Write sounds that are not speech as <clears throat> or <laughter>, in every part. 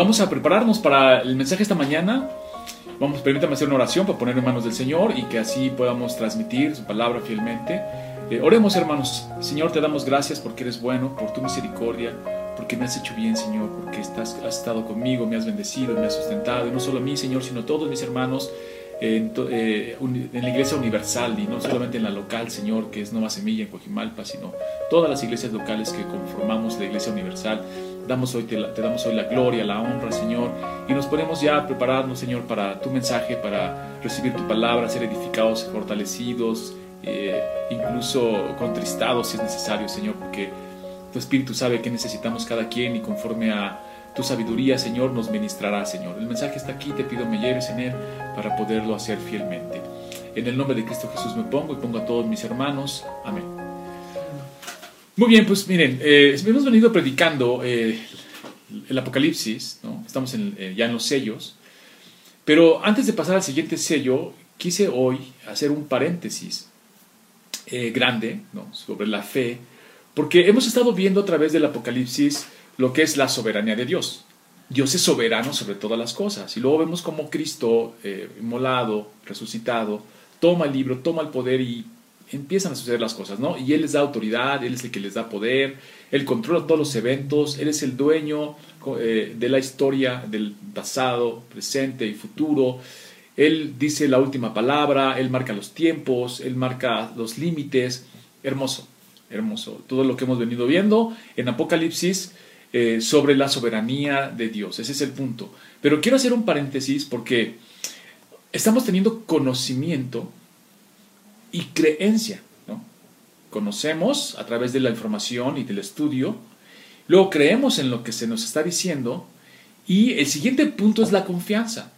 vamos a prepararnos para el mensaje esta mañana. Vamos, permítame hacer una oración para poner en manos del Señor y que así podamos transmitir su palabra fielmente. Eh, oremos, hermanos. Señor, te damos gracias porque eres bueno, por tu misericordia, porque me has hecho bien, Señor, porque estás, has estado conmigo, me has bendecido, me has sustentado, y no solo a mí, Señor, sino a todos mis hermanos en, eh, en, la iglesia universal y no solamente en la local, Señor, que es Nueva Semilla en Cojimalpa, sino todas las iglesias locales que conformamos la iglesia universal. Damos hoy, te, damos hoy la gloria, la honra, Señor, y nos ponemos ya a prepararnos, Señor, para tu mensaje, para recibir tu palabra, ser edificados, fortalecidos, eh, incluso contristados si es necesario, Señor, porque tu Espíritu sabe que necesitamos cada quien y conforme a tu sabiduría, Señor, nos ministrará, Señor. El mensaje está aquí, te pido me lleves en él para poderlo hacer fielmente. En el nombre de Cristo Jesús me pongo y pongo a todos mis hermanos. Amén. Muy bien, pues miren, eh, hemos venido predicando eh, el Apocalipsis, ¿no? estamos en, eh, ya en los sellos, pero antes de pasar al siguiente sello, quise hoy hacer un paréntesis eh, grande ¿no? sobre la fe, porque hemos estado viendo a través del Apocalipsis lo que es la soberanía de Dios. Dios es soberano sobre todas las cosas. Y luego vemos cómo Cristo, eh, inmolado, resucitado, toma el libro, toma el poder y empiezan a suceder las cosas, ¿no? Y Él les da autoridad, Él es el que les da poder, Él controla todos los eventos, Él es el dueño eh, de la historia del pasado, presente y futuro. Él dice la última palabra, Él marca los tiempos, Él marca los límites. Hermoso, hermoso. Todo lo que hemos venido viendo en Apocalipsis eh, sobre la soberanía de Dios. Ese es el punto. Pero quiero hacer un paréntesis porque estamos teniendo conocimiento y creencia. ¿no? Conocemos a través de la información y del estudio, luego creemos en lo que se nos está diciendo y el siguiente punto es la confianza.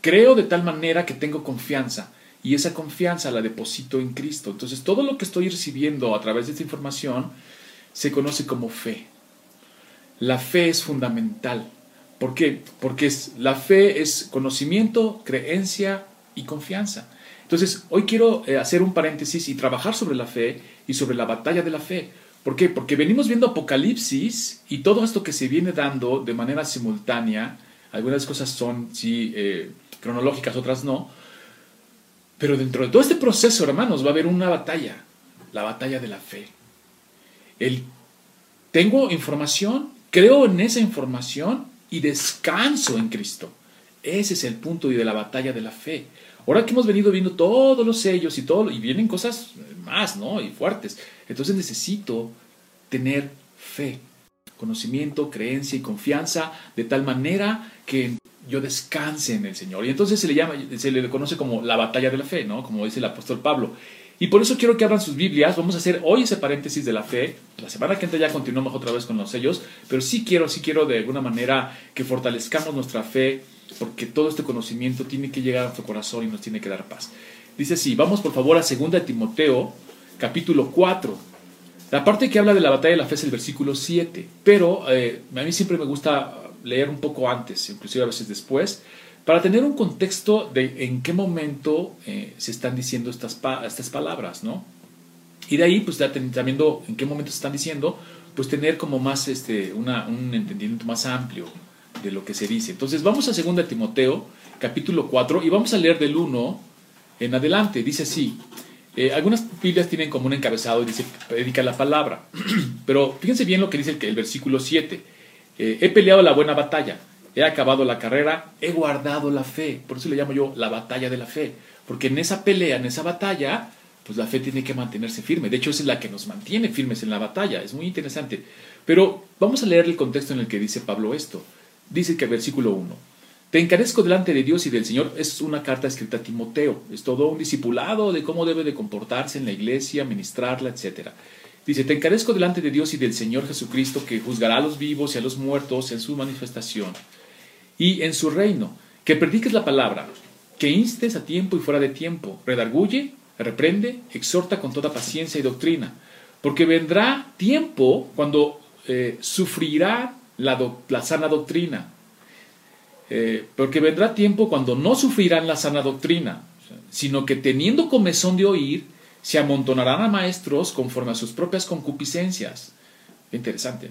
Creo de tal manera que tengo confianza y esa confianza la deposito en Cristo. Entonces todo lo que estoy recibiendo a través de esta información se conoce como fe. La fe es fundamental. ¿Por qué? Porque es, la fe es conocimiento, creencia y confianza. Entonces, hoy quiero eh, hacer un paréntesis y trabajar sobre la fe y sobre la batalla de la fe. ¿Por qué? Porque venimos viendo Apocalipsis y todo esto que se viene dando de manera simultánea. Algunas cosas son, sí, eh, cronológicas, otras no. Pero dentro de todo este proceso, hermanos, va a haber una batalla, la batalla de la fe. El, tengo información, creo en esa información y descanso en Cristo. Ese es el punto de la batalla de la fe. Ahora que hemos venido viendo todos los sellos y todo, y vienen cosas más, ¿no? Y fuertes. Entonces necesito tener fe, conocimiento, creencia y confianza de tal manera que yo descanse en el Señor. Y entonces se le llama, se le conoce como la batalla de la fe, ¿no? Como dice el apóstol Pablo. Y por eso quiero que abran sus Biblias. Vamos a hacer hoy ese paréntesis de la fe. La semana que entra ya continuamos otra vez con los sellos. Pero sí quiero, sí quiero de alguna manera que fortalezcamos nuestra fe, porque todo este conocimiento tiene que llegar a nuestro corazón y nos tiene que dar paz. Dice así, vamos por favor a 2 de Timoteo, capítulo 4. La parte que habla de la batalla de la fe es el versículo 7. Pero eh, a mí siempre me gusta leer un poco antes, inclusive a veces después, para tener un contexto de en qué momento eh, se están diciendo estas, estas palabras, ¿no? Y de ahí, pues ya viendo en qué momento se están diciendo, pues tener como más este, una, un entendimiento más amplio de lo que se dice. Entonces vamos a 2 Timoteo, capítulo 4, y vamos a leer del 1 en adelante. Dice así, eh, algunas Biblias tienen como un encabezado y dice, predica la palabra. <clears throat> Pero fíjense bien lo que dice el, el versículo 7. Eh, he peleado la buena batalla, he acabado la carrera, he guardado la fe. Por eso le llamo yo la batalla de la fe. Porque en esa pelea, en esa batalla, pues la fe tiene que mantenerse firme. De hecho, es la que nos mantiene firmes en la batalla. Es muy interesante. Pero vamos a leer el contexto en el que dice Pablo esto. Dice que versículo 1. Te encarezco delante de Dios y del Señor. Es una carta escrita a Timoteo. Es todo un discipulado de cómo debe de comportarse en la iglesia, ministrarla, etc. Dice, te encarezco delante de Dios y del Señor Jesucristo, que juzgará a los vivos y a los muertos en su manifestación y en su reino, que prediques la palabra, que instes a tiempo y fuera de tiempo, redarguye, reprende, exhorta con toda paciencia y doctrina, porque vendrá tiempo cuando eh, sufrirá la, sana doctrina, eh, porque vendrá tiempo cuando no sufrirán la sana doctrina, sino que teniendo comezón de oír, se amontonarán a maestros conforme a sus propias concupiscencias. Interesante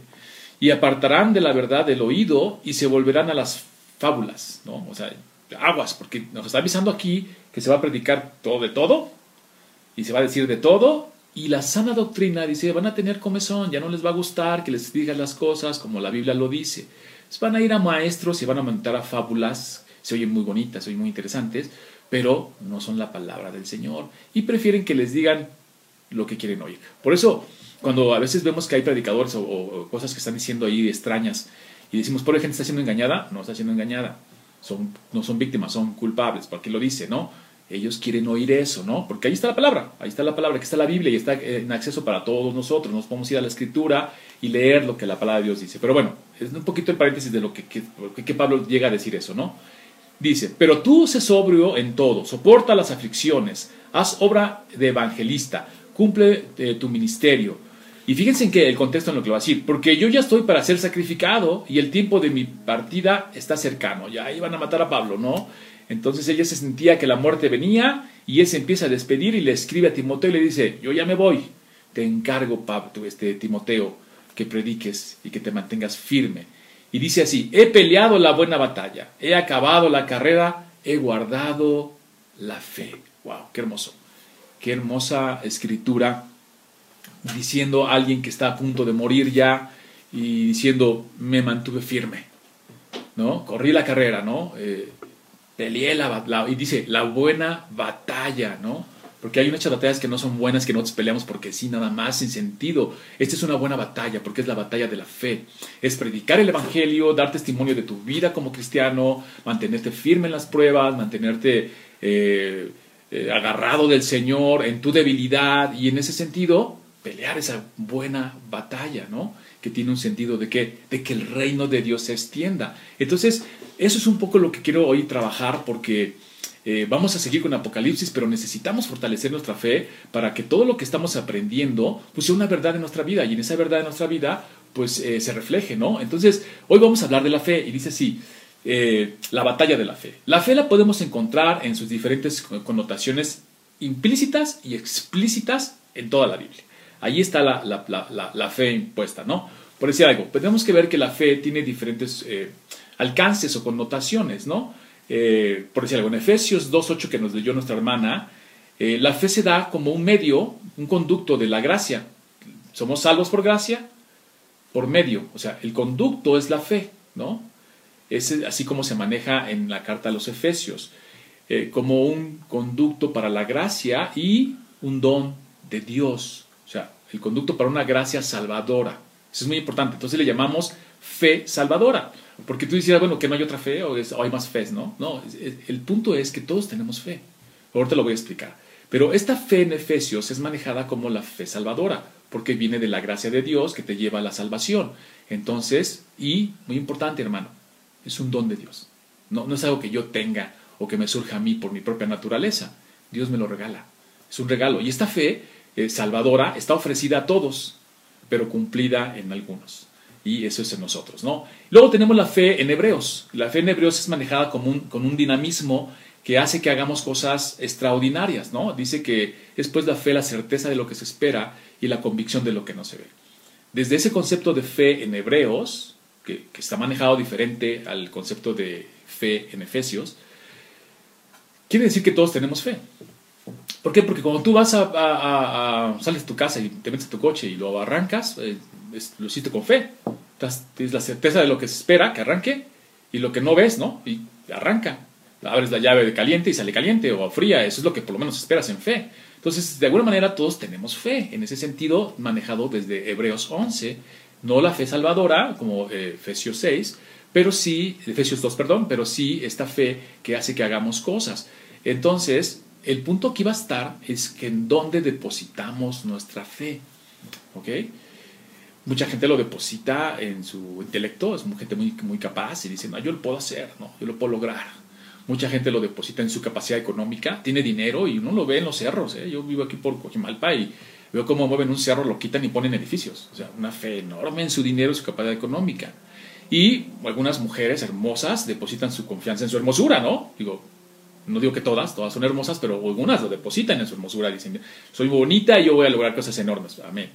y apartarán de la verdad del oído y se volverán a las fábulas, ¿no? O sea, aguas, porque nos está avisando aquí que se va a predicar todo de todo y se va a decir de todo y la sana doctrina dice, van a tener comezón, ya no les va a gustar que les digan las cosas como la Biblia lo dice. van a ir a maestros y van a montar a fábulas, se oyen muy bonitas, se oyen muy interesantes, pero no son la palabra del Señor y prefieren que les digan lo que quieren oír. Por eso, cuando a veces vemos que hay predicadores o, cosas que están diciendo ahí extrañas y decimos, por gente está siendo engañada, no está siendo engañada, son, no son víctimas, son culpables, porque lo dice, ¿no? Ellos quieren oír eso, ¿no? Porque ahí está la palabra, ahí está la palabra, aquí está la Biblia y está en acceso para todos nosotros. Nos podemos ir a la escritura y leer lo que la palabra de Dios dice. Pero bueno, es un poquito el paréntesis de lo que, que, Pablo llega a decir eso, ¿no? Dice, pero tú sé sobrio en todo, soporta las aflicciones, haz obra de evangelista, cumple eh, tu ministerio. Y fíjense en que el contexto en lo que va a decir, porque yo ya estoy para ser sacrificado y el tiempo de mi partida está cercano. Ya iban a matar a Pablo, ¿no? Entonces ella se sentía que la muerte venía y él se empieza a despedir y le escribe a Timoteo y le dice, yo ya me voy, te encargo, Pablo, este, Timoteo, que prediques y que te mantengas firme. Y dice así, he peleado la buena batalla, he acabado la carrera, he guardado la fe. ¡Wow! ¡Qué hermoso! Qué hermosa escritura diciendo a alguien que está a punto de morir ya y diciendo, me mantuve firme. ¿No? Corrí la carrera, ¿no? Eh, peleé la, y dice, la buena batalla, ¿no? Porque hay muchas batallas que no son buenas, que nosotros peleamos porque sí, nada más, sin sentido. Esta es una buena batalla, porque es la batalla de la fe. Es predicar el Evangelio, dar testimonio de tu vida como cristiano, mantenerte firme en las pruebas, mantenerte eh, eh, agarrado del Señor en tu debilidad y en ese sentido, pelear esa buena batalla, ¿no? Que tiene un sentido de que, de que el reino de Dios se extienda. Entonces, eso es un poco lo que quiero hoy trabajar porque eh, vamos a seguir con Apocalipsis, pero necesitamos fortalecer nuestra fe para que todo lo que estamos aprendiendo pues sea una verdad en nuestra vida y en esa verdad de nuestra vida pues eh, se refleje, ¿no? Entonces, hoy vamos a hablar de la fe y dice así, eh, la batalla de la fe. La fe la podemos encontrar en sus diferentes connotaciones implícitas y explícitas en toda la Biblia. Ahí está la, la fe impuesta, ¿no? Por decir algo, tenemos que ver que la fe tiene diferentes alcances o connotaciones, ¿no? Eh, por decir algo, en Efesios 2.8 que nos leyó nuestra hermana, eh, la fe se da como un medio, un conducto de la gracia. Somos salvos por gracia, por medio. O sea, el conducto es la fe, ¿no? Es así como se maneja en la carta a los Efesios, eh, como un conducto para la gracia y un don de Dios. O sea, el conducto para una gracia salvadora. Eso es muy importante. Entonces le llamamos fe salvadora. Porque tú decías, bueno, que no hay otra fe o, hay más fe, ¿no? No, el punto es que todos tenemos fe. Ahorita lo voy a explicar. Pero esta fe en Efesios es manejada como la fe salvadora, porque viene de la gracia de Dios que te lleva a la salvación. Entonces, y muy importante, hermano, es un don de Dios. No, no es algo que yo tenga o que me surja a mí por mi propia naturaleza. Dios me lo regala. Es un regalo. Y esta fe eh, salvadora está ofrecida a todos, pero cumplida en algunos y eso es en nosotros, ¿no? Luego tenemos la fe en hebreos. La fe en hebreos es manejada con un dinamismo que hace que hagamos cosas extraordinarias, ¿no? Dice que es pues la fe la certeza de lo que se espera y la convicción de lo que no se ve. Desde ese concepto de fe en hebreos, que, está manejado diferente al concepto de fe en efesios, quiere decir que todos tenemos fe. ¿Por qué? Porque cuando tú vas a, sales de tu casa y te metes a tu coche y lo arrancas, eh, lo hiciste con fe. tienes la certeza de lo que se espera que arranque y lo que no ves, ¿no? Y arranca. Abres la llave de caliente y sale caliente o fría. Eso es lo que por lo menos esperas en fe. Entonces, de alguna manera todos tenemos fe. En ese sentido, manejado desde Hebreos 11. No la fe salvadora, como eh, Efesios 6, pero sí, Efesios 2, perdón, pero sí esta fe que hace que hagamos cosas. Entonces, el punto que iba a estar es que en dónde depositamos nuestra fe. ¿Ok? Mucha gente lo deposita en su intelecto, es gente muy, muy capaz y dice, no, yo lo puedo hacer, no, yo lo puedo lograr. Mucha gente lo deposita en su capacidad económica, tiene dinero y uno lo ve en los cerros. ¿eh? Yo vivo aquí por Cojimalpa y veo cómo mueven un cerro, lo quitan y ponen edificios. O sea, una fe enorme en su dinero y su capacidad económica. Y algunas mujeres hermosas depositan su confianza en su hermosura, ¿no? Digo, no digo que todas, todas son hermosas, pero algunas lo depositan en su hermosura, dicen, soy bonita y yo voy a lograr cosas enormes. Amén.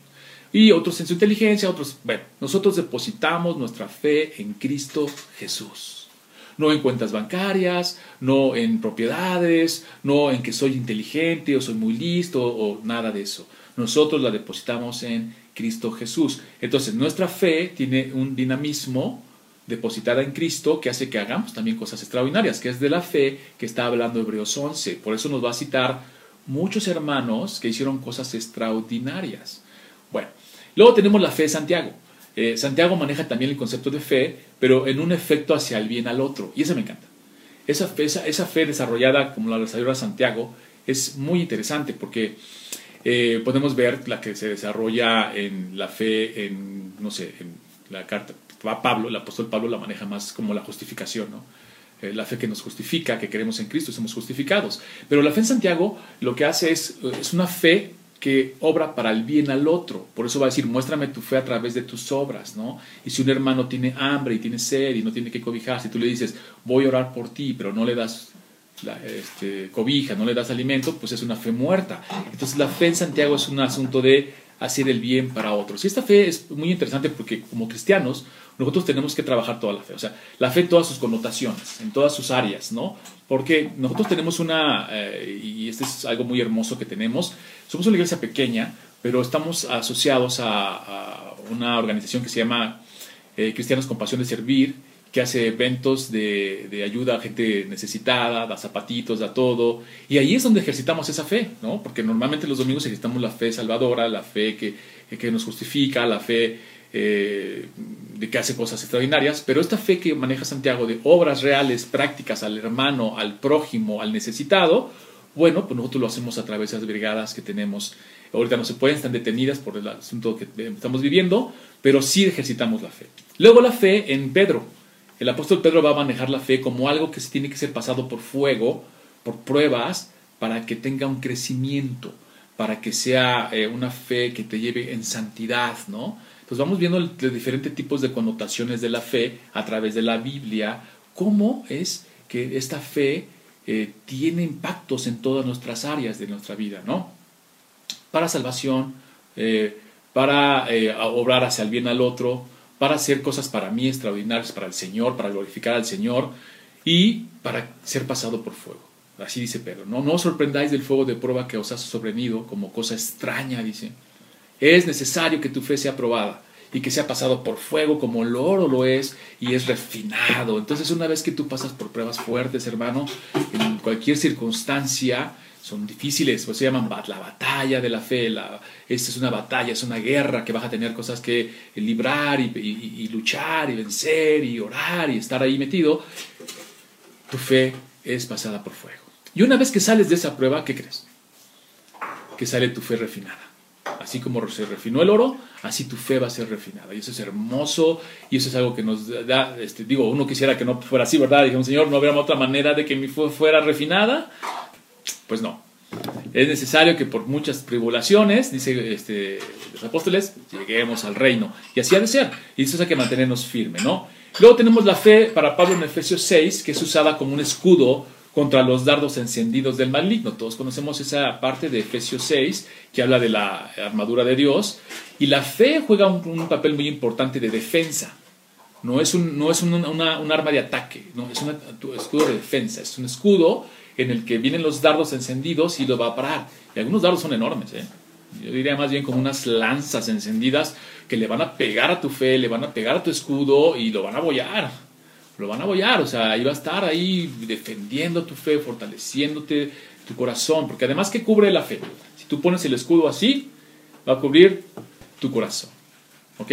Y otros en su inteligencia, otros... Bueno, nosotros depositamos nuestra fe en Cristo Jesús. No en cuentas bancarias, no en propiedades, no en que soy inteligente o soy muy listo o nada de eso. Nosotros la depositamos en Cristo Jesús. Entonces, nuestra fe tiene un dinamismo depositada en Cristo que hace que hagamos también cosas extraordinarias, que es de la fe que está hablando Hebreos 11. Por eso nos va a citar muchos hermanos que hicieron cosas extraordinarias. Luego tenemos la fe de Santiago. Eh, Santiago maneja también el concepto de fe, pero en un efecto hacia el bien al otro. Y eso me encanta. Esa fe, esa, fe desarrollada como la desarrolla Santiago es muy interesante porque eh, podemos ver la que se desarrolla en la fe, en, no sé, en la carta. Pablo, el apóstol Pablo la maneja más como la justificación, ¿no? Eh, la fe que nos justifica, que creemos en Cristo, somos justificados. Pero la fe en Santiago lo que hace es, es una fe que obra para el bien al otro. Por eso va a decir, muéstrame tu fe a través de tus obras, ¿no? Y si un hermano tiene hambre y tiene sed y no tiene que cobijarse, y tú le dices, voy a orar por ti, pero no le das este, cobija, no le das alimento, pues es una fe muerta. Entonces la fe en Santiago es un asunto de hacer el bien para otros. Y esta fe es muy interesante porque como cristianos nosotros tenemos que trabajar toda la fe, o sea, la fe en todas sus connotaciones, en todas sus áreas, ¿no? Porque nosotros tenemos una, eh, y este es algo muy hermoso que tenemos, somos una iglesia pequeña, pero estamos asociados a, una organización que se llama eh, Cristianos con Pasión de Servir, que hace eventos de, de, ayuda a gente necesitada, da zapatitos, da todo. Y ahí es donde ejercitamos esa fe, ¿no? Porque normalmente los domingos ejercitamos la fe salvadora, la fe que, que nos justifica, la fe eh, de que hace cosas extraordinarias, pero esta fe que maneja Santiago de obras reales, prácticas al hermano, al prójimo, al necesitado, bueno, pues nosotros lo hacemos a través de las brigadas que tenemos. Ahorita no se pueden, están detenidas por el asunto que estamos viviendo, pero sí ejercitamos la fe. Luego la fe en Pedro. El apóstol Pedro va a manejar la fe como algo que se tiene que ser pasado por fuego, por pruebas, para que tenga un crecimiento, para que sea eh, una fe que te lleve en santidad, ¿no? Entonces vamos viendo los diferentes tipos de connotaciones de la fe a través de la Biblia, cómo es que esta fe eh, tiene impactos en todas nuestras áreas de nuestra vida, ¿no? Para salvación, eh, para eh, obrar hacia el bien al otro, para hacer cosas para mí extraordinarias, para el Señor, para glorificar al Señor y para ser pasado por fuego. Así dice Pedro, no, no os sorprendáis del fuego de prueba que os ha sobrevenido como cosa extraña, dice es necesario que tu fe sea probada y que sea pasado por fuego como el oro lo es y es refinado. Entonces una vez que tú pasas por pruebas fuertes, hermano, en cualquier circunstancia, son difíciles, pues se llaman la batalla de la fe. Esta es una batalla, es una guerra que vas a tener cosas que librar y, luchar y vencer y orar y estar ahí metido. Tu fe es pasada por fuego. Y una vez que sales de esa prueba, ¿qué crees? Que sale tu fe refinada. Así como se refinó el oro, así tu fe va a ser refinada. Y eso es hermoso, y eso es algo que nos da, este, digo, uno quisiera que no fuera así, ¿verdad? Dijimos, Señor, ¿no habría otra manera de que mi fe fuera refinada? Pues no. Es necesario que por muchas tribulaciones, dice este, los apóstoles, lleguemos al reino. Y así ha de ser. Y eso hay que mantenernos firmes, ¿no? Luego tenemos la fe para Pablo en Efesios 6, que es usada como un escudo contra los dardos encendidos del maligno. Todos conocemos esa parte de Efesios 6 que habla de la armadura de Dios. Y la fe juega un, papel muy importante de defensa. No es, un, no es un, arma de ataque, no, es un escudo de defensa. Es un escudo en el que vienen los dardos encendidos y lo va a parar. Y algunos dardos son enormes. ¿eh? Yo diría más bien como unas lanzas encendidas que le van a pegar a tu fe, le van a pegar a tu escudo y lo van a bollar lo van a apoyar, o sea, ahí va a estar ahí defendiendo tu fe, fortaleciéndote tu corazón, porque además que cubre la fe. Si tú pones el escudo así, va a cubrir tu corazón. ¿Ok?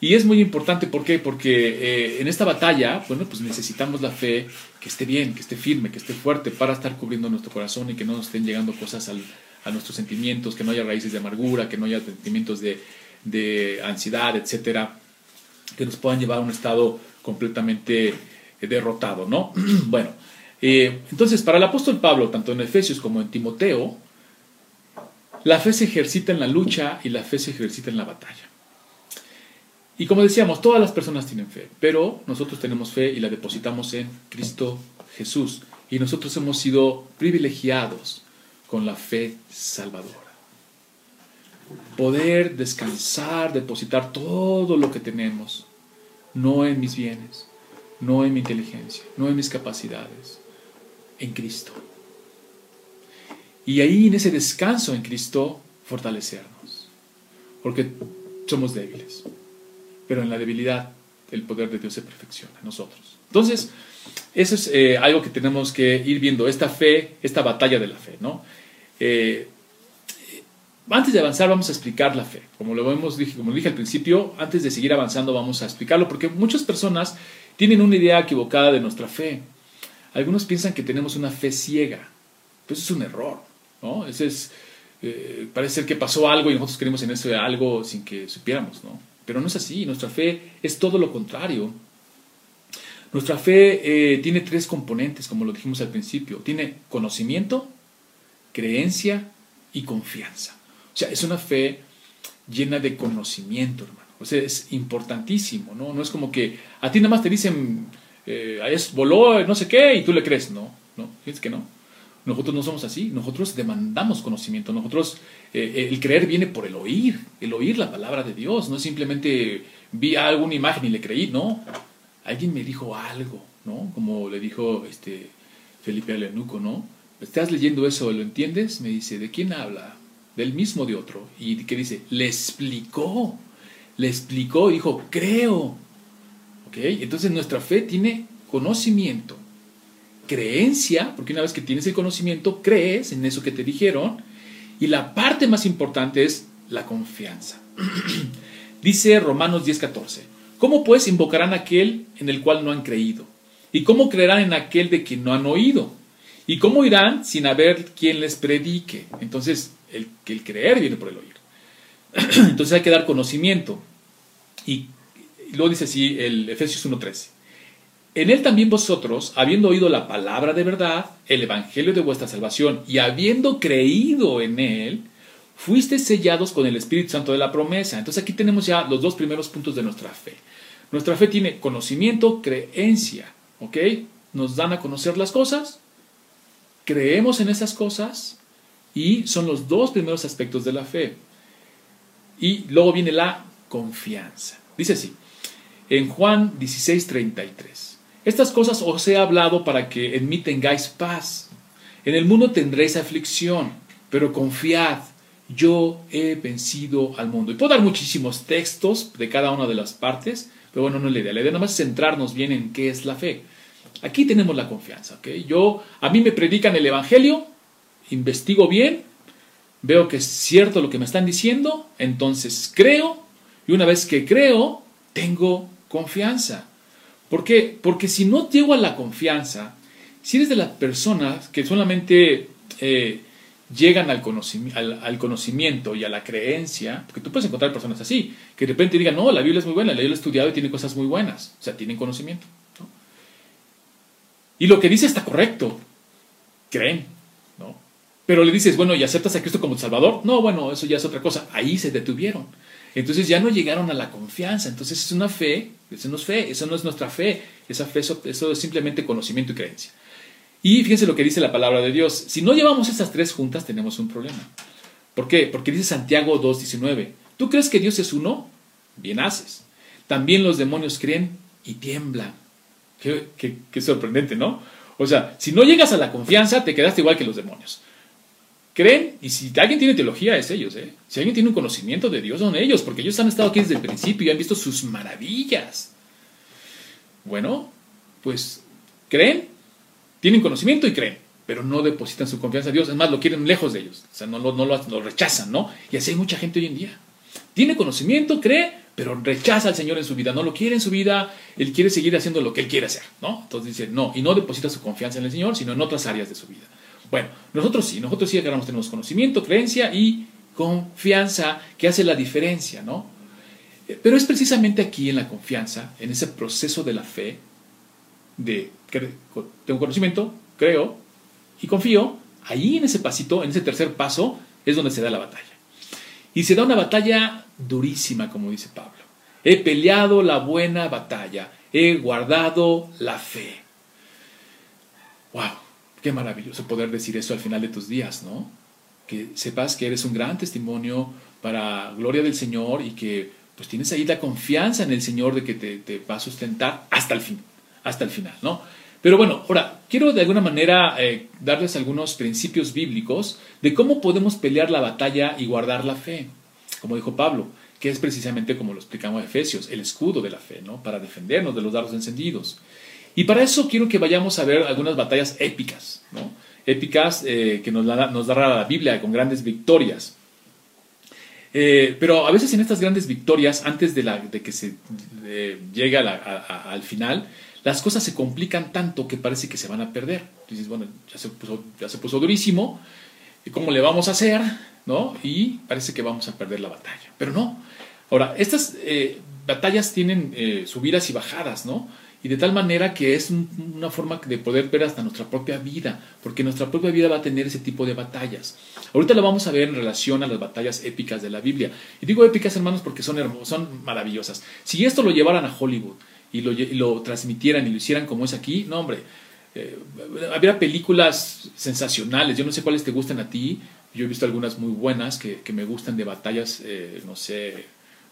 Y es muy importante, ¿por qué? Porque eh, en esta batalla, bueno, pues necesitamos la fe que esté bien, que esté firme, que esté fuerte para estar cubriendo nuestro corazón y que no nos estén llegando cosas a nuestros sentimientos, que no haya raíces de amargura, que no haya sentimientos de, de ansiedad, etcétera, que nos puedan llevar a un estado completamente eh, derrotado, ¿no? <clears throat> bueno, eh, entonces para el apóstol Pablo, tanto en Efesios como en Timoteo, la fe se ejercita en la lucha y la fe se ejercita en la batalla. Y como decíamos, todas las personas tienen fe, pero nosotros tenemos fe y la depositamos en Cristo Jesús. Y nosotros hemos sido privilegiados con la fe salvadora. poder descansar, depositar todo lo que tenemos, no en mis bienes, no en mi inteligencia, no en mis capacidades, en Cristo. Y ahí en ese descanso en Cristo, fortalecernos, porque somos débiles, pero en la debilidad el poder de Dios se perfecciona en nosotros. Entonces, eso es eh, algo que tenemos que ir viendo, esta fe, esta batalla de la fe, ¿no? Eh, antes de avanzar vamos a explicar la fe. Como lo hemos como dije al principio, antes de seguir avanzando vamos a explicarlo porque muchas personas tienen una idea equivocada de nuestra fe. Algunos piensan que tenemos una fe ciega. Pues es un error, ¿no? Ese es eh, parece ser que pasó algo y nosotros creemos en eso algo sin que supiéramos, ¿no? Pero no es así. Nuestra fe es todo lo contrario. Nuestra fe eh, tiene tres componentes, como lo dijimos al principio. Tiene conocimiento, creencia y confianza. Sea, es una fe llena de conocimiento, hermano. O sea, es importantísimo, ¿no? No es como que a ti nada más te dicen, eh, es, voló no sé qué y tú le crees. No, no, fíjense que no. Nosotros no somos así, nosotros demandamos conocimiento, nosotros, eh, el creer viene por el oír, el oír la palabra de Dios, no es simplemente vi alguna imagen y le creí, no, alguien me dijo algo, ¿no? Como le dijo este Felipe Alenuco, ¿no? ¿Estás leyendo eso? ¿Lo entiendes? Me dice, ¿de quién habla? Del mismo de otro, y que dice, le explicó, le explicó, dijo, creo. ¿Ok? Entonces nuestra fe tiene conocimiento, creencia, porque una vez que tienes el conocimiento, crees en eso que te dijeron, y la parte más importante es la confianza. <clears throat> dice Romanos 10:14, ¿cómo pues invocarán aquel en el cual no han creído? ¿Y cómo creerán en aquel de quien no han oído? ¿Y cómo irán sin haber quien les predique? Entonces, el, el creer viene por el oír. <clears throat> Entonces hay que dar conocimiento. Y, luego dice así el Efesios 1.13. En él también vosotros, habiendo oído la palabra de verdad, el evangelio de vuestra salvación, y habiendo creído en él, fuisteis sellados con el Espíritu Santo de la promesa. Entonces aquí tenemos ya los dos primeros puntos de nuestra fe. Nuestra fe tiene conocimiento, creencia. ¿Ok? Nos dan a conocer las cosas, creemos en esas cosas y son los dos primeros aspectos de la fe. Y luego viene la confianza. Dice así, en Juan 16:33, estas cosas os he hablado para que en mí tengáis paz. En el mundo tendréis aflicción, pero confiad, yo he vencido al mundo. Y puedo dar muchísimos textos de cada una de las partes, pero bueno, no es la idea. La idea nada más es centrarnos bien en qué es la fe. Aquí tenemos la confianza, ¿ok? Yo, a mí me predican el Evangelio, investigo bien, veo que es cierto lo que me están diciendo, entonces creo, y una vez que creo, tengo confianza. ¿Por qué? Porque si no llego a la confianza, si eres de las personas que solamente eh, llegan al, conocimiento y a la creencia, porque tú puedes encontrar personas así, que de repente digan, no, la Biblia es muy buena, la Biblia he estudiado y tiene cosas muy buenas, o sea, tienen conocimiento. Y lo que dice está correcto, creen, pero le dices, bueno, ¿y aceptas a Cristo como Salvador? No, bueno, eso ya es otra cosa. Ahí se detuvieron. Entonces ya no llegaron a la confianza. Entonces es una fe, eso no es fe, eso no es nuestra fe. Esa fe, eso, es simplemente conocimiento y creencia. Y fíjense lo que dice la palabra de Dios. Si no llevamos estas tres juntas, tenemos un problema. ¿Por qué? Porque dice Santiago 2.19. ¿Tú crees que Dios es uno? Bien haces. También los demonios creen y tiemblan. Qué, qué sorprendente, ¿no? O sea, si no llegas a la confianza, te quedaste igual que los demonios creen, y si alguien tiene teología es ellos, ¿eh? si alguien tiene un conocimiento de Dios son ellos, porque ellos han estado aquí desde el principio y han visto sus maravillas. Bueno, pues creen, tienen conocimiento y creen, pero no depositan su confianza en Dios, es más, lo quieren lejos de ellos, o sea, no, no lo, rechazan, ¿no? Y así hay mucha gente hoy en día. Tiene conocimiento, cree, pero rechaza al Señor en su vida, no lo quiere en su vida, él quiere seguir haciendo lo que él quiere hacer, ¿no? Entonces dice, no, y no deposita su confianza en el Señor, sino en otras áreas de su vida. Bueno, nosotros sí, nosotros sí agarramos, tenemos conocimiento, creencia y confianza que hace la diferencia, ¿no? Eh, pero es precisamente aquí en la confianza, en ese proceso de la fe, de tengo conocimiento, creo y confío, ahí en ese pasito, en ese tercer paso, es donde se da la batalla. Y se da una batalla durísima, como dice Pablo. He peleado la buena batalla, he guardado la fe. ¡Wow! Qué maravilloso poder decir eso al final de tus días, ¿no? Que sepas que eres un gran testimonio para gloria del Señor y que pues tienes ahí la confianza en el Señor de que te, te va a sustentar hasta el fin, hasta el final, ¿no? Pero bueno, ahora, quiero de alguna manera eh, darles algunos principios bíblicos de cómo podemos pelear la batalla y guardar la fe. Como dijo Pablo, que es precisamente como lo explicamos en Efesios, el escudo de la fe, ¿no? Para defendernos de los dardos encendidos. Y para eso quiero que vayamos a ver algunas batallas épicas, ¿no? Épicas eh, que nos, nos dará la Biblia con grandes victorias. Eh, pero a veces en estas grandes victorias, antes de, la, de que se llegue al final, las cosas se complican tanto que parece que se van a perder. Dices, bueno, ya se puso, ya se puso durísimo, ¿cómo le vamos a hacer? ¿No? Y parece que vamos a perder la batalla. Pero no. Ahora, estas eh, batallas tienen subidas y bajadas, ¿no? Y de tal manera que es una forma de poder ver hasta nuestra propia vida, porque nuestra propia vida va a tener ese tipo de batallas. Ahorita lo vamos a ver en relación a las batallas épicas de la Biblia. Y digo épicas, hermanos, porque son, hermosas, son maravillosas. Si esto lo llevaran a Hollywood, y lo, transmitieran y lo hicieran como es aquí, no, hombre, eh, habría películas sensacionales, yo no sé cuáles te gustan a ti, yo he visto algunas muy buenas que, me gustan de batallas, eh, no sé,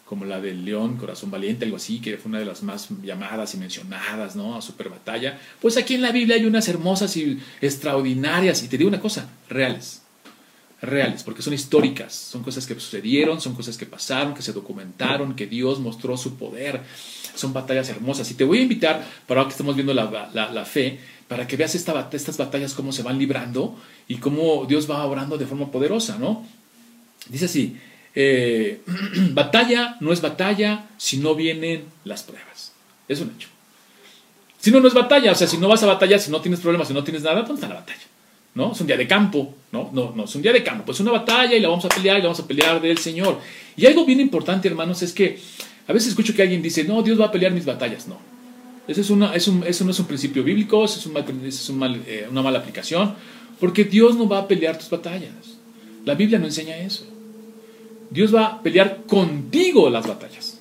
como la del León, Corazón Valiente, algo así, que fue una de las más llamadas y mencionadas, ¿no? A super batalla. Pues aquí en la Biblia hay unas hermosas y extraordinarias, y te digo una cosa, reales reales, porque son históricas, son cosas que sucedieron, son cosas que pasaron, que se documentaron, que Dios mostró su poder, son batallas hermosas. Y te voy a invitar, para que estemos viendo la, fe, para que veas esta, estas batallas cómo se van librando y cómo Dios va obrando de forma poderosa, ¿no? Dice así, eh, <clears throat> batalla no es batalla si no vienen las pruebas. Es un hecho. Si no, no es batalla, o sea, si no vas a batalla, si no tienes problemas, si no tienes nada, ¿dónde está la batalla? ¿no? Es un día de campo, ¿no? No, no, es un día de campo, pues una batalla y la vamos a pelear y la vamos a pelear del Señor. Y algo bien importante, hermanos, es que a veces escucho que alguien dice, no, Dios va a pelear mis batallas. No. Eso, es una, es un, eso no es un principio bíblico, eso es, un es un eh, una mala aplicación, porque Dios no va a pelear tus batallas. La Biblia no enseña eso. Dios va a pelear contigo las batallas.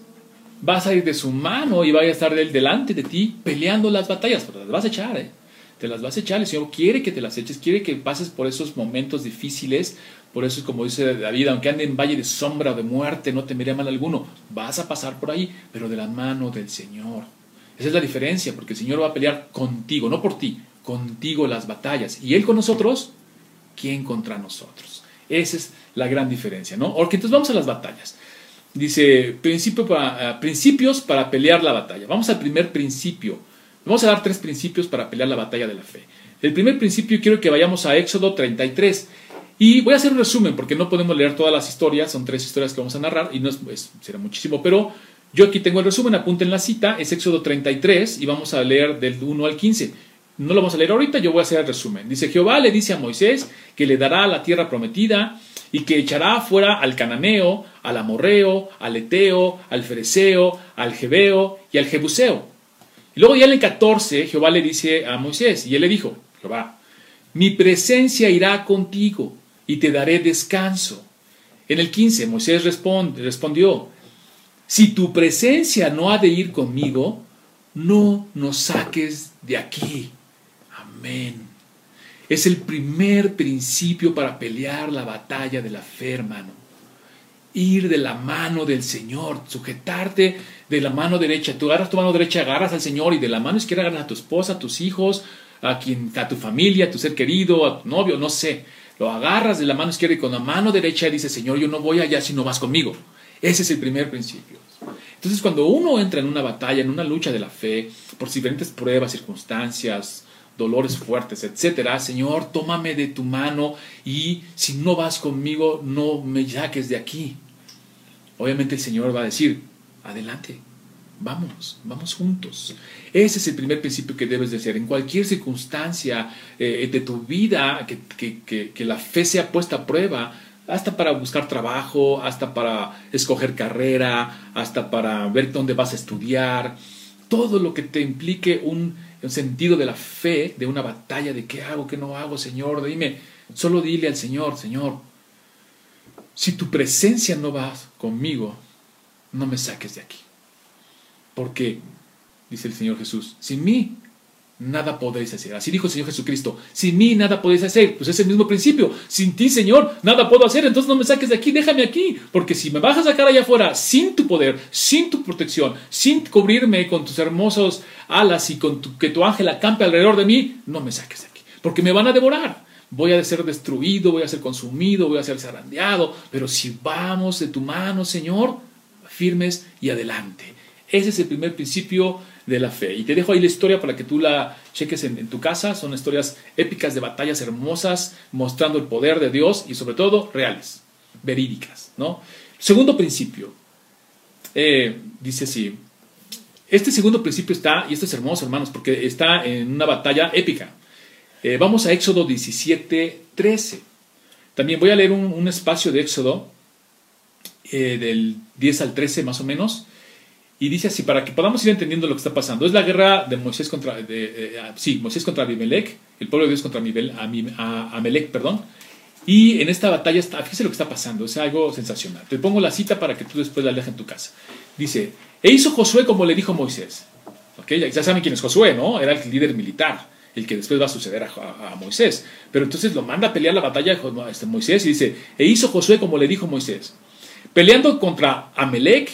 Vas a ir de su mano y va a estar delante de ti peleando las batallas, pero las vas a echar, ¿eh? te las vas a echar, el Señor quiere que te las eches, quiere que pases por esos momentos difíciles, por eso es como dice David, aunque ande en valle de sombra o de muerte, no temeré mal alguno, vas a pasar por ahí, pero de la mano del Señor. Esa es la diferencia, porque el Señor va a pelear contigo, no por ti, contigo las batallas, y Él con nosotros, ¿quién contra nosotros? Esa es la gran diferencia, ¿no? Porque entonces vamos a las batallas. Dice, eh, principios para pelear la batalla. Vamos al primer principio Vamos a dar tres principios para pelear la batalla de la fe. El primer principio quiero que vayamos a Éxodo 33. Y voy a hacer un resumen porque no podemos leer todas las historias, son tres historias que vamos a narrar y no es, será muchísimo, pero yo aquí tengo el resumen, apunten la cita, es Éxodo 33 y vamos a leer del 1 al 15. No lo vamos a leer ahorita, yo voy a hacer el resumen. Dice, Jehová le dice a Moisés que le dará la tierra prometida y que echará fuera al cananeo, al amorreo, al eteo, al fereceo, al jebeo y al jebuseo y luego ya en el 14, Jehová le dice a Moisés, y él le dijo, Jehová, mi presencia irá contigo y te daré descanso. En el 15, Moisés respondió, si tu presencia no ha de ir conmigo, no nos saques de aquí. Amén. Es el primer principio para pelear la batalla de la fe, hermano. Ir de la mano del Señor, sujetarte de la mano derecha. Tú agarras tu mano derecha, agarras al Señor y de la mano izquierda agarras a tu esposa, a tus hijos, a, quien, a tu familia, a tu ser querido, a tu novio, no sé. Lo agarras de la mano izquierda y con la mano derecha dice, Señor, yo no voy allá si no vas conmigo. Ese es el primer principio. Entonces, cuando uno entra en una batalla, en una lucha de la fe, por diferentes pruebas, circunstancias, dolores fuertes, etcétera, Señor, tómame de tu mano y si no vas conmigo, no me saques de aquí. Obviamente el Señor va a decir, adelante, vamos, vamos juntos. Ese es el primer principio que debes de hacer. En cualquier circunstancia eh, de tu vida, que, la fe sea puesta a prueba, hasta para buscar trabajo, hasta para escoger carrera, hasta para ver dónde vas a estudiar, todo lo que te implique un, un sentido de la fe, de una batalla de qué hago, qué no hago, Señor, dime, solo dile al Señor, Señor, si tu presencia no va conmigo, no me saques de aquí. Porque, dice el Señor Jesús, sin mí nada podéis hacer. Así dijo el Señor Jesucristo. Sin mí nada podéis hacer. Pues es el mismo principio. Sin ti, Señor, nada puedo hacer. Entonces no me saques de aquí, déjame aquí. Porque si me vas a sacar allá afuera sin tu poder, sin tu protección, sin cubrirme con tus hermosos alas y con que tu ángel acampe alrededor de mí, no me saques de aquí. Porque me van a devorar. Voy a ser destruido, voy a ser consumido, voy a ser zarandeado. Pero si vamos de tu mano, Señor, firmes y adelante. Ese es el primer principio de la fe. Y te dejo ahí la historia para que tú la cheques en, tu casa. Son historias épicas de batallas hermosas, mostrando el poder de Dios y sobre todo reales, verídicas. ¿no? Segundo principio, eh, dice así. Este segundo principio está, y esto es hermoso hermanos, porque está en una batalla épica. Eh, vamos a Éxodo 17, 13. También voy a leer un, espacio de Éxodo eh, del 10 al 13 más o menos. Y dice así, para que podamos ir entendiendo lo que está pasando. Es la guerra de Moisés contra, de, ah, sí, Moisés contra Abimelech, el pueblo de Dios contra Abimelech, perdón. Y en esta batalla, está, fíjese lo que está pasando, es algo sensacional. Te pongo la cita para que tú después la leas en tu casa. Dice, e hizo Josué como le dijo Moisés. ¿Okay? Ya saben quién es Josué, ¿no? Era el líder militar, el que después va a suceder a, Moisés. Pero entonces lo manda a pelear la batalla este, Moisés y dice, e hizo Josué como le dijo Moisés. Peleando contra Amelech,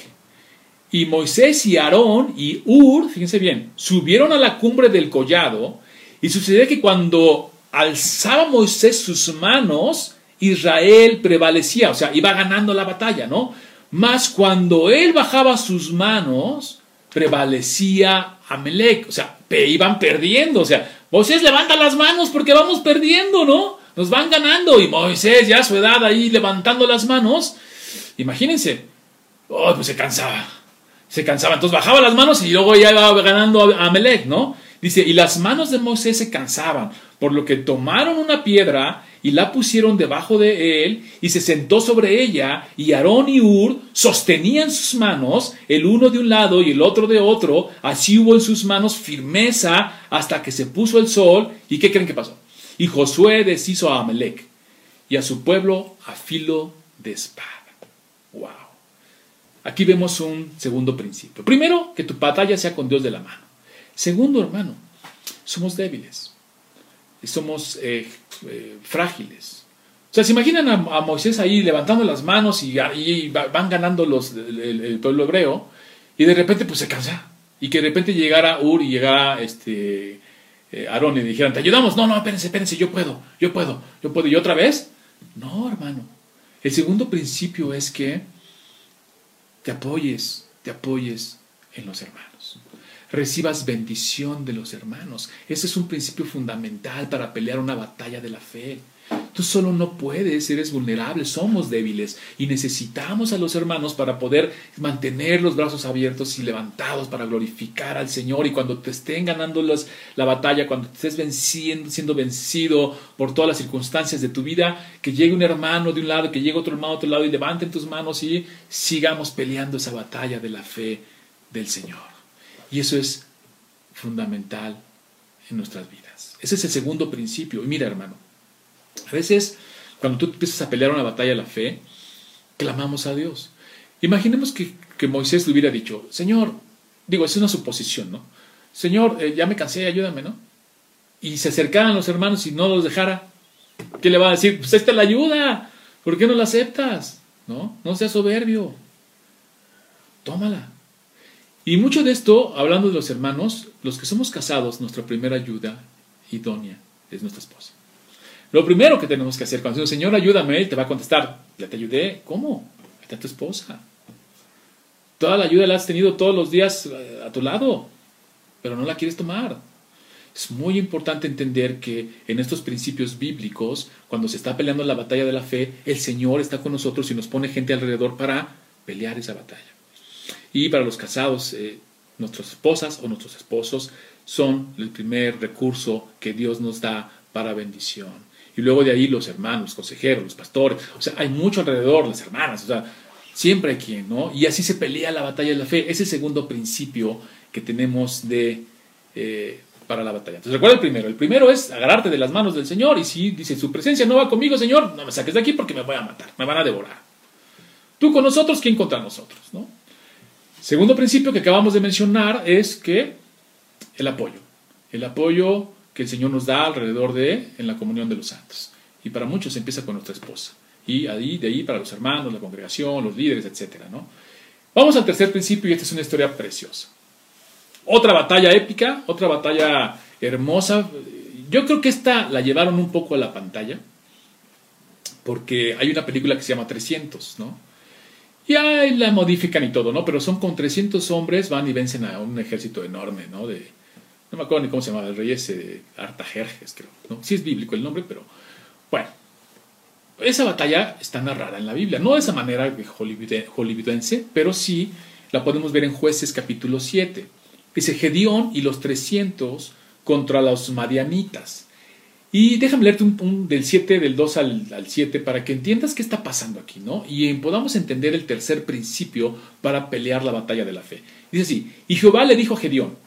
y Moisés y Aarón y Ur, fíjense bien, subieron a la cumbre del collado y sucedió que cuando alzaba Moisés sus manos, Israel prevalecía, o sea, iba ganando la batalla, ¿no? Mas cuando él bajaba sus manos, prevalecía Amelec, o sea, iban perdiendo, o sea, Moisés levanta las manos porque vamos perdiendo, ¿no? Nos van ganando y Moisés ya a su edad ahí levantando las manos, imagínense, oh, pues se cansaba, se cansaba. Entonces bajaba las manos y luego ya iba ganando a Amelec, ¿no? Dice, y las manos de Moisés se cansaban, por lo que tomaron una piedra y la pusieron debajo de él y se sentó sobre ella y Aarón y Ur sostenían sus manos, el uno de un lado y el otro de otro, así hubo en sus manos firmeza hasta que se puso el sol. ¿Y qué creen que pasó? Y Josué deshizo a Amelec y a su pueblo a filo de espada. ¡Wow! Aquí vemos un segundo principio. Primero, que tu batalla sea con Dios de la mano. Segundo, hermano, somos débiles. Somos eh, eh, frágiles. O sea, se imaginan a, Moisés ahí levantando las manos y, van ganando los, el, pueblo hebreo y de repente pues se cansa. Y que de repente llegara Ur y llegara este, eh, Aarón y dijeran, te ayudamos. No, no, espérense, espérense, yo puedo, yo puedo, yo puedo. ¿Y otra vez? No, hermano. El segundo principio es que te apoyes, te apoyes en los hermanos. Recibas bendición de los hermanos. Ese es un principio fundamental para pelear una batalla de la fe. Tú solo no puedes, eres vulnerable, somos débiles y necesitamos a los hermanos para poder mantener los brazos abiertos y levantados para glorificar al Señor. Y cuando te estén ganando la batalla, cuando estés siendo vencido por todas las circunstancias de tu vida, que llegue un hermano de un lado, que llegue otro hermano de otro lado y levanten tus manos y sigamos peleando esa batalla de la fe del Señor. Y eso es fundamental en nuestras vidas. Ese es el segundo principio. Y mira, hermano, a veces, cuando tú empiezas a pelear una batalla de la fe, clamamos a Dios. Imaginemos que, Moisés le hubiera dicho, Señor, digo, es una suposición, ¿no? Señor, eh, ya me cansé, ayúdame, ¿no? Y se acercaran los hermanos y no los dejara. ¿Qué le va a decir? Pues esta es la ayuda. ¿Por qué no la aceptas? ¿No? No seas soberbio. Tómala. Y mucho de esto, hablando de los hermanos, los que somos casados, nuestra primera ayuda idónea es nuestra esposa. Lo primero que tenemos que hacer cuando dice, Señor, ayúdame, Él te va a contestar, ya te ayudé, ¿cómo? Está tu esposa. Toda la ayuda la has tenido todos los días eh, a tu lado, pero no la quieres tomar. Es muy importante entender que en estos principios bíblicos, cuando se está peleando la batalla de la fe, el Señor está con nosotros y nos pone gente alrededor para pelear esa batalla. Y para los casados, eh, nuestras esposas o nuestros esposos son el primer recurso que Dios nos da para bendición y luego de ahí los hermanos, los consejeros, los pastores, o sea, hay mucho alrededor, las hermanas, o sea, siempre hay quien, ¿no? Y así se pelea la batalla de la fe. Ese segundo principio que tenemos de, eh, para la batalla. Entonces recuerda el primero. El primero es agarrarte de las manos del Señor y si dice, su presencia no va conmigo, Señor, no me saques de aquí porque me voy a matar, me van a devorar. Tú con nosotros, ¿quién contra nosotros? ¿no? Segundo principio que acabamos de mencionar es que el apoyo. el apoyo que el Señor nos da alrededor de en la comunión de los santos. Y para muchos empieza con nuestra esposa. Y ahí, de ahí para los hermanos, la congregación, los líderes, etc. ¿no? Vamos al tercer principio y esta es una historia preciosa. Otra batalla épica, otra batalla hermosa. Yo creo que esta la llevaron un poco a la pantalla, porque hay una película que se llama 300, ¿no? Y ahí la modifican y todo, ¿no? Pero son con 300 hombres, van y vencen a un ejército enorme, ¿no? De, no me acuerdo ni cómo se llama, el rey ese, Artajerjes, creo, ¿no? Sí es bíblico el nombre, pero bueno. Esa batalla está narrada en la Biblia, no de esa manera hollywoodense, pero sí la podemos ver en Jueces capítulo 7. Dice Gedeón y los 300 contra los madianitas. Y déjame leerte un, del 7, del 2 al, al, 7, para que entiendas qué está pasando aquí, ¿no? Y podamos entender el tercer principio para pelear la batalla de la fe. Dice así, y Jehová le dijo a Gedeón,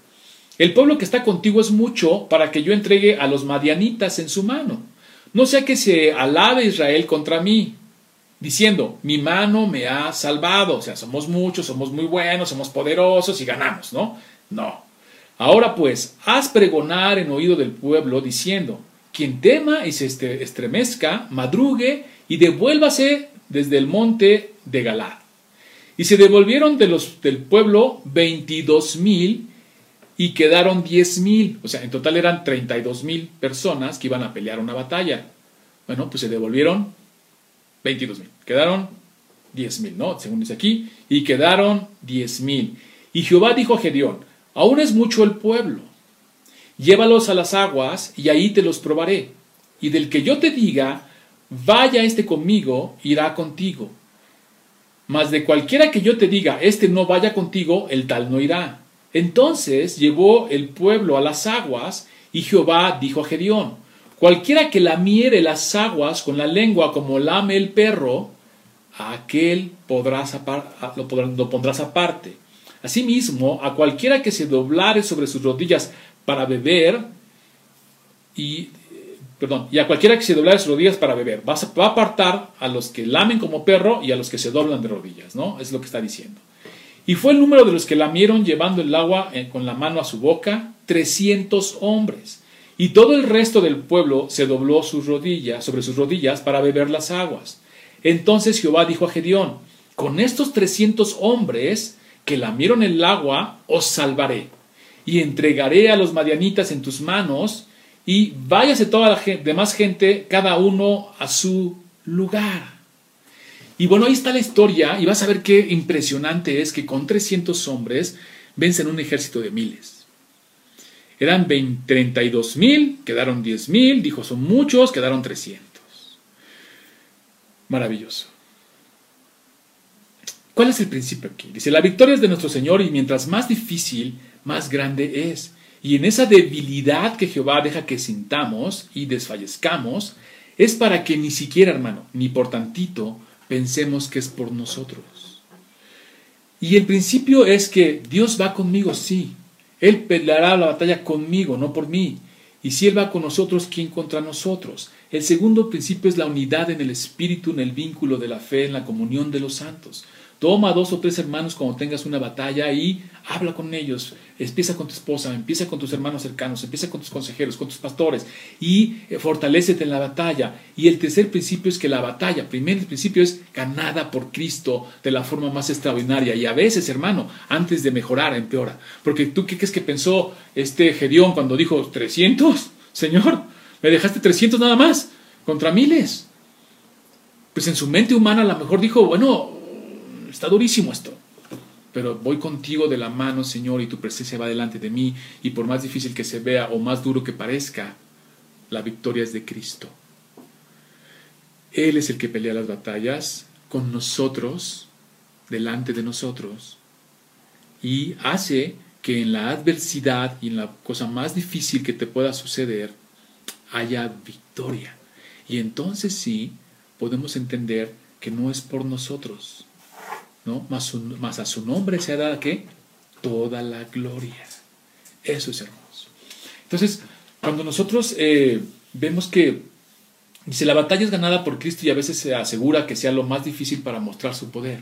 el pueblo que está contigo es mucho para que yo entregue a los madianitas en su mano. No sea que se alabe Israel contra mí, diciendo, mi mano me ha salvado. O sea, somos muchos, somos muy buenos, somos poderosos y ganamos, ¿no? No. Ahora pues, haz pregonar en oído del pueblo diciendo, quien tema y se estremezca, madrugue y devuélvase desde el monte de Galad. Y se devolvieron de los, del pueblo veintidós mil y quedaron diez mil. O sea, en total eran treinta y dos mil personas que iban a pelear una batalla. Bueno, pues se devolvieron veintidós mil. Quedaron diez mil, ¿no? Según dice aquí. Y quedaron diez mil. Y Jehová dijo a Gedeón, aún es mucho el pueblo Llévalos a las aguas y ahí te los probaré. Y del que yo te diga, vaya este conmigo, irá contigo. Mas de cualquiera que yo te diga, este no vaya contigo, el tal no irá. Entonces llevó el pueblo a las aguas, y Jehová dijo a Gedeón, cualquiera que lamiere las aguas con la lengua como lame el perro, a aquel podrás lo, lo pondrás aparte. Asimismo, a cualquiera que se doblare sobre sus rodillas para beber y perdón, y a cualquiera que se doblare sus rodillas para beber. Va a, apartar a los que lamen como perro y a los que se doblan de rodillas, ¿no? Es lo que está diciendo. Y fue el número de los que lamieron llevando el agua eh, con la mano a su boca, 300 hombres. Y todo el resto del pueblo se dobló sus rodillas, sobre sus rodillas para beber las aguas. Entonces Jehová dijo a Gedeón, con estos 300 hombres que lamieron el agua, os salvaré y entregaré a los madianitas en tus manos, y váyase toda la demás gente, cada uno a su lugar. Y bueno, ahí está la historia, y vas a ver qué impresionante es que con 300 hombres vencen un ejército de miles. Eran 32 mil, quedaron 10 mil, dijo son muchos, quedaron 300. Maravilloso. ¿Cuál es el principio aquí? Dice, la victoria es de nuestro Señor y mientras más difícil, más grande es. Y en esa debilidad que Jehová deja que sintamos y desfallezcamos, es para que ni siquiera, hermano, ni por tantito, pensemos que es por nosotros. Y el principio es que Dios va conmigo, sí. Él peleará la batalla conmigo, no por mí. Y si Él va con nosotros, ¿quién contra nosotros? El segundo principio es la unidad en el espíritu, en el vínculo de la fe, en la comunión de los santos. Toma dos o tres hermanos cuando tengas una batalla y habla con ellos. Empieza con tu esposa, empieza con tus hermanos cercanos, empieza con tus consejeros, con tus pastores y eh, fortalecete en la batalla. Y el tercer principio es que la batalla, primer principio es ganada por Cristo de la forma más extraordinaria. Y a veces, hermano, antes de mejorar, empeora. Porque tú, ¿qué crees que pensó este Gedeón cuando dijo 300? Señor, me dejaste 300 nada más, contra miles. Pues en su mente humana a lo mejor dijo, bueno, está durísimo esto, pero voy contigo de la mano, Señor, y tu presencia va delante de mí, y por más difícil que se vea o más duro que parezca, la victoria es de Cristo. Él es el que pelea las batallas con nosotros, delante de nosotros, y hace que en la adversidad y en la cosa más difícil que te pueda suceder, haya victoria. Y entonces sí podemos entender que no es por nosotros, ¿no? Más, a su nombre se ha dado que toda la gloria. Eso es hermoso. Entonces, cuando nosotros eh, vemos que dice la batalla es ganada por Cristo y a veces se asegura que sea lo más difícil para mostrar su poder.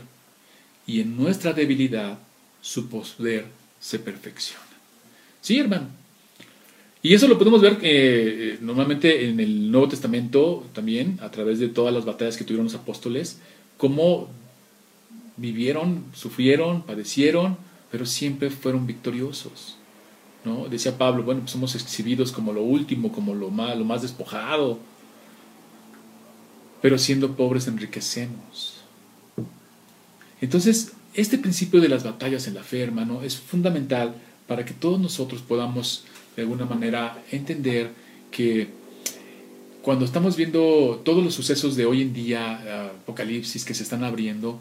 Y en nuestra debilidad su poder se perfecciona. ¿Sí, hermano? Y eso lo podemos ver eh, normalmente en el Nuevo Testamento también, a través de todas las batallas que tuvieron los apóstoles, cómo vivieron, sufrieron, padecieron, pero siempre fueron victoriosos. ¿no? Decía Pablo, bueno, pues somos exhibidos como lo último, como lo más, lo más despojado, pero siendo pobres enriquecemos. Entonces, este principio de las batallas en la fe, hermano, es fundamental para que todos nosotros podamos de alguna manera entender que cuando estamos viendo todos los sucesos de hoy en día, apocalipsis que se están abriendo,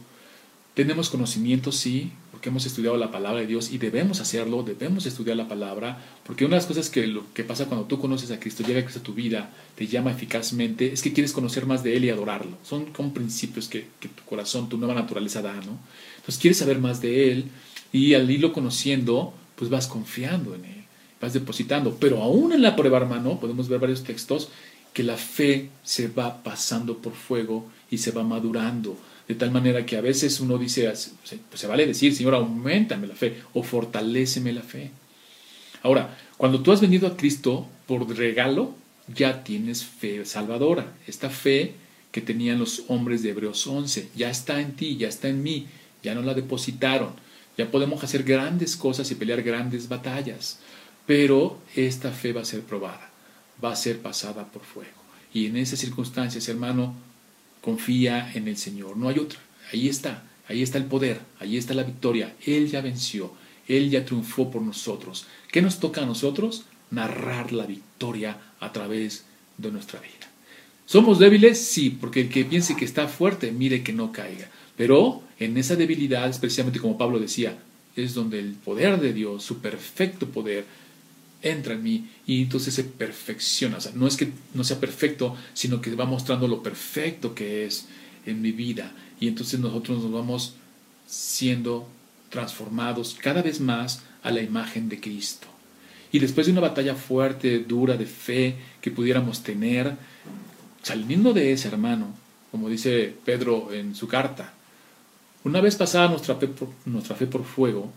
tenemos conocimiento, sí, porque hemos estudiado la palabra de Dios y debemos hacerlo, debemos estudiar la palabra, porque una de las cosas que, lo que pasa cuando tú conoces a Cristo, llega a Cristo a tu vida, te llama eficazmente, es que quieres conocer más de Él y adorarlo. Son como principios que, que tu corazón, tu nueva naturaleza da, ¿no? Entonces quieres saber más de Él y al irlo conociendo, pues vas confiando en Él, vas depositando. Pero aún en la prueba, hermano, podemos ver varios textos que la fe se va pasando por fuego y se va madurando. De tal manera que a veces uno dice, pues se vale decir, Señor, aumentame la fe o fortaléceme la fe. Ahora, cuando tú has venido a Cristo por regalo, ya tienes fe salvadora. Esta fe que tenían los hombres de Hebreos 11, ya está en ti, ya está en mí ya no la depositaron, ya podemos hacer grandes cosas y pelear grandes batallas, pero esta fe va a ser probada, va a ser pasada por fuego. Y en esas circunstancias, hermano, confía en el Señor, no hay otra, ahí está, ahí está el poder, ahí está la victoria, Él ya venció, Él ya triunfó por nosotros. ¿Qué nos toca a nosotros? Narrar la victoria a través de nuestra vida. ¿Somos débiles? Sí, porque el que piense que está fuerte, mire que no caiga. Pero en esa debilidad, especialmente como Pablo decía, es donde el poder de Dios, su perfecto poder, entra en mí y entonces se perfecciona. No es que no sea perfecto, sino que va mostrando lo perfecto que es en mi vida. Y entonces nosotros nos vamos siendo transformados cada vez más a la imagen de Cristo. Y después de una batalla fuerte, dura, de fe que pudiéramos tener, saliendo de ese hermano, como dice Pedro en su carta, una vez pasada nuestra nuestra fe por fuego,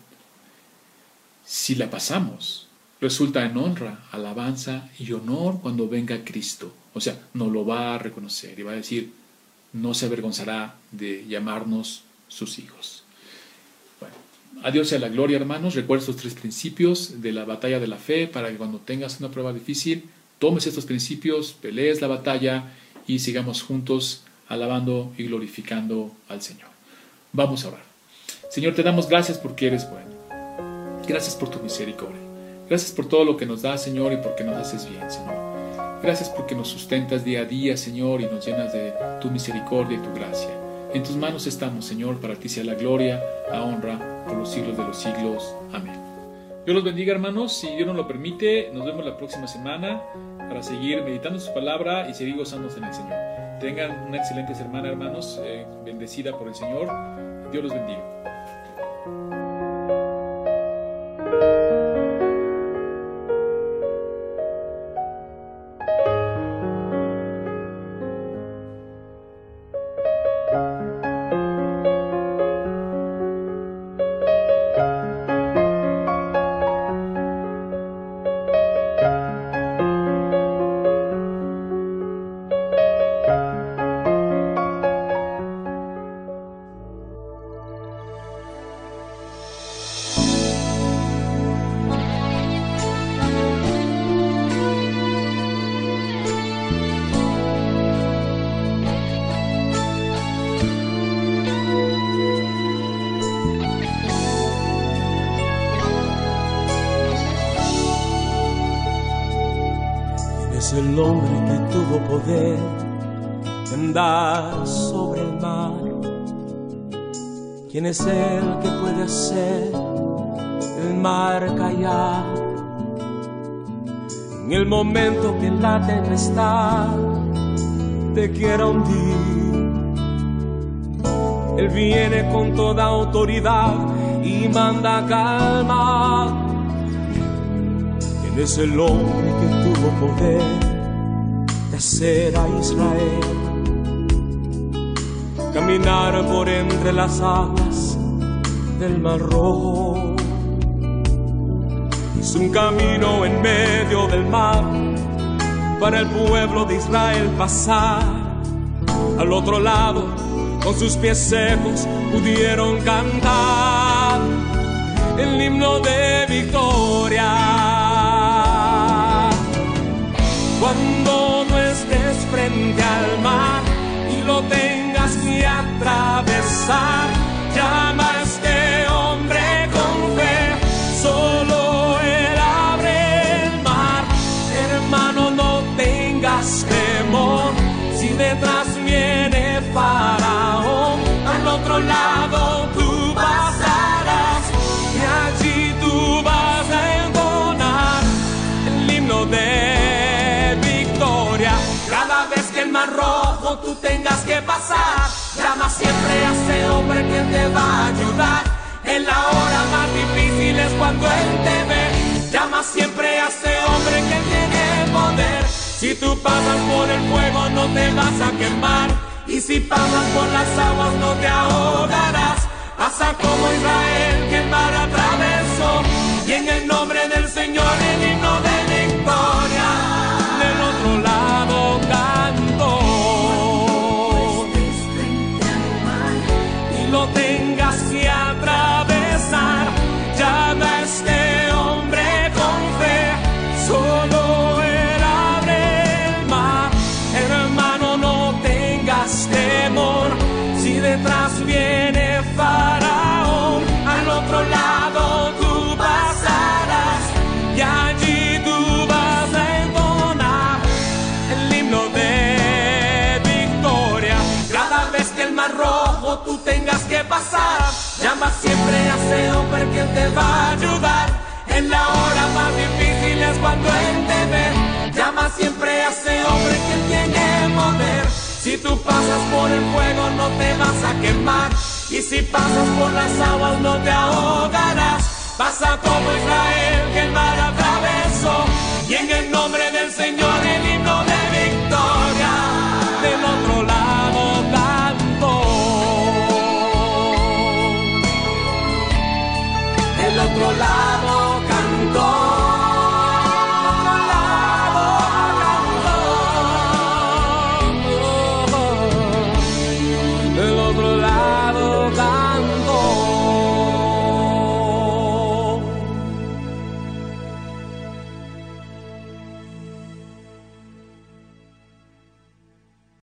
si la pasamos, resulta en honra, alabanza y honor cuando venga Cristo. O sea, nos lo va a reconocer y va a decir, no se avergonzará de llamarnos sus hijos. Bueno, adiós a la gloria, hermanos. Recuerda estos tres principios de la batalla de la fe para que cuando tengas una prueba difícil, tomes estos principios, pelees la batalla y sigamos juntos alabando y glorificando al Señor. Vamos a orar. Señor, te damos gracias porque eres bueno. Gracias por tu misericordia. Gracias por todo lo que nos das, Señor, y porque nos haces bien, Señor. Gracias porque nos sustentas día a día, Señor, y nos llenas de tu misericordia y tu gracia. En tus manos estamos, Señor, para ti sea la gloria, la honra, por los siglos de los siglos. Amén. Dios los bendiga, hermanos. Si Dios nos lo permite, nos vemos la próxima semana para seguir meditando su palabra y seguir gozándonos en el Señor. Tengan una excelente semana, hermanos, eh, bendecida por el Señor. Dios los bendiga. ¿Quién es el que puede hacer el mar callar? En el momento que la tempestad te quiera hundir, Él viene con toda autoridad y manda calma es el hombre que tuvo poder de hacer a Israel caminar por entre las aguas del mar rojo. Es un camino en medio del mar para el pueblo de Israel pasar. Al otro lado, con sus pies secos, pudieron cantar el himno de victoria. Cuando no estés frente al mar y lo tengas que atravesar, llama siempre a ese hombre que te va a ayudar. En la hora más difícil es cuando él te ve. Llama siempre a ese hombre que tiene poder. Si tú pasas por el fuego no te vas a quemar. Y si pasas por las aguas no te ahogarás. Pasa como Israel que mar atravesó. Y en el nombre del Señor el himno de ama siempre ha hombre porque te va a ayudar. En la hora más difícil es cuando él te. Llama siempre a ese hombre que tiene poder. Si tú pasas por el fuego no te vas a quemar. Y si pasas por las aguas no te ahogarás. Pasa como Israel que el mar atravesó. Y en el nombre del Señor el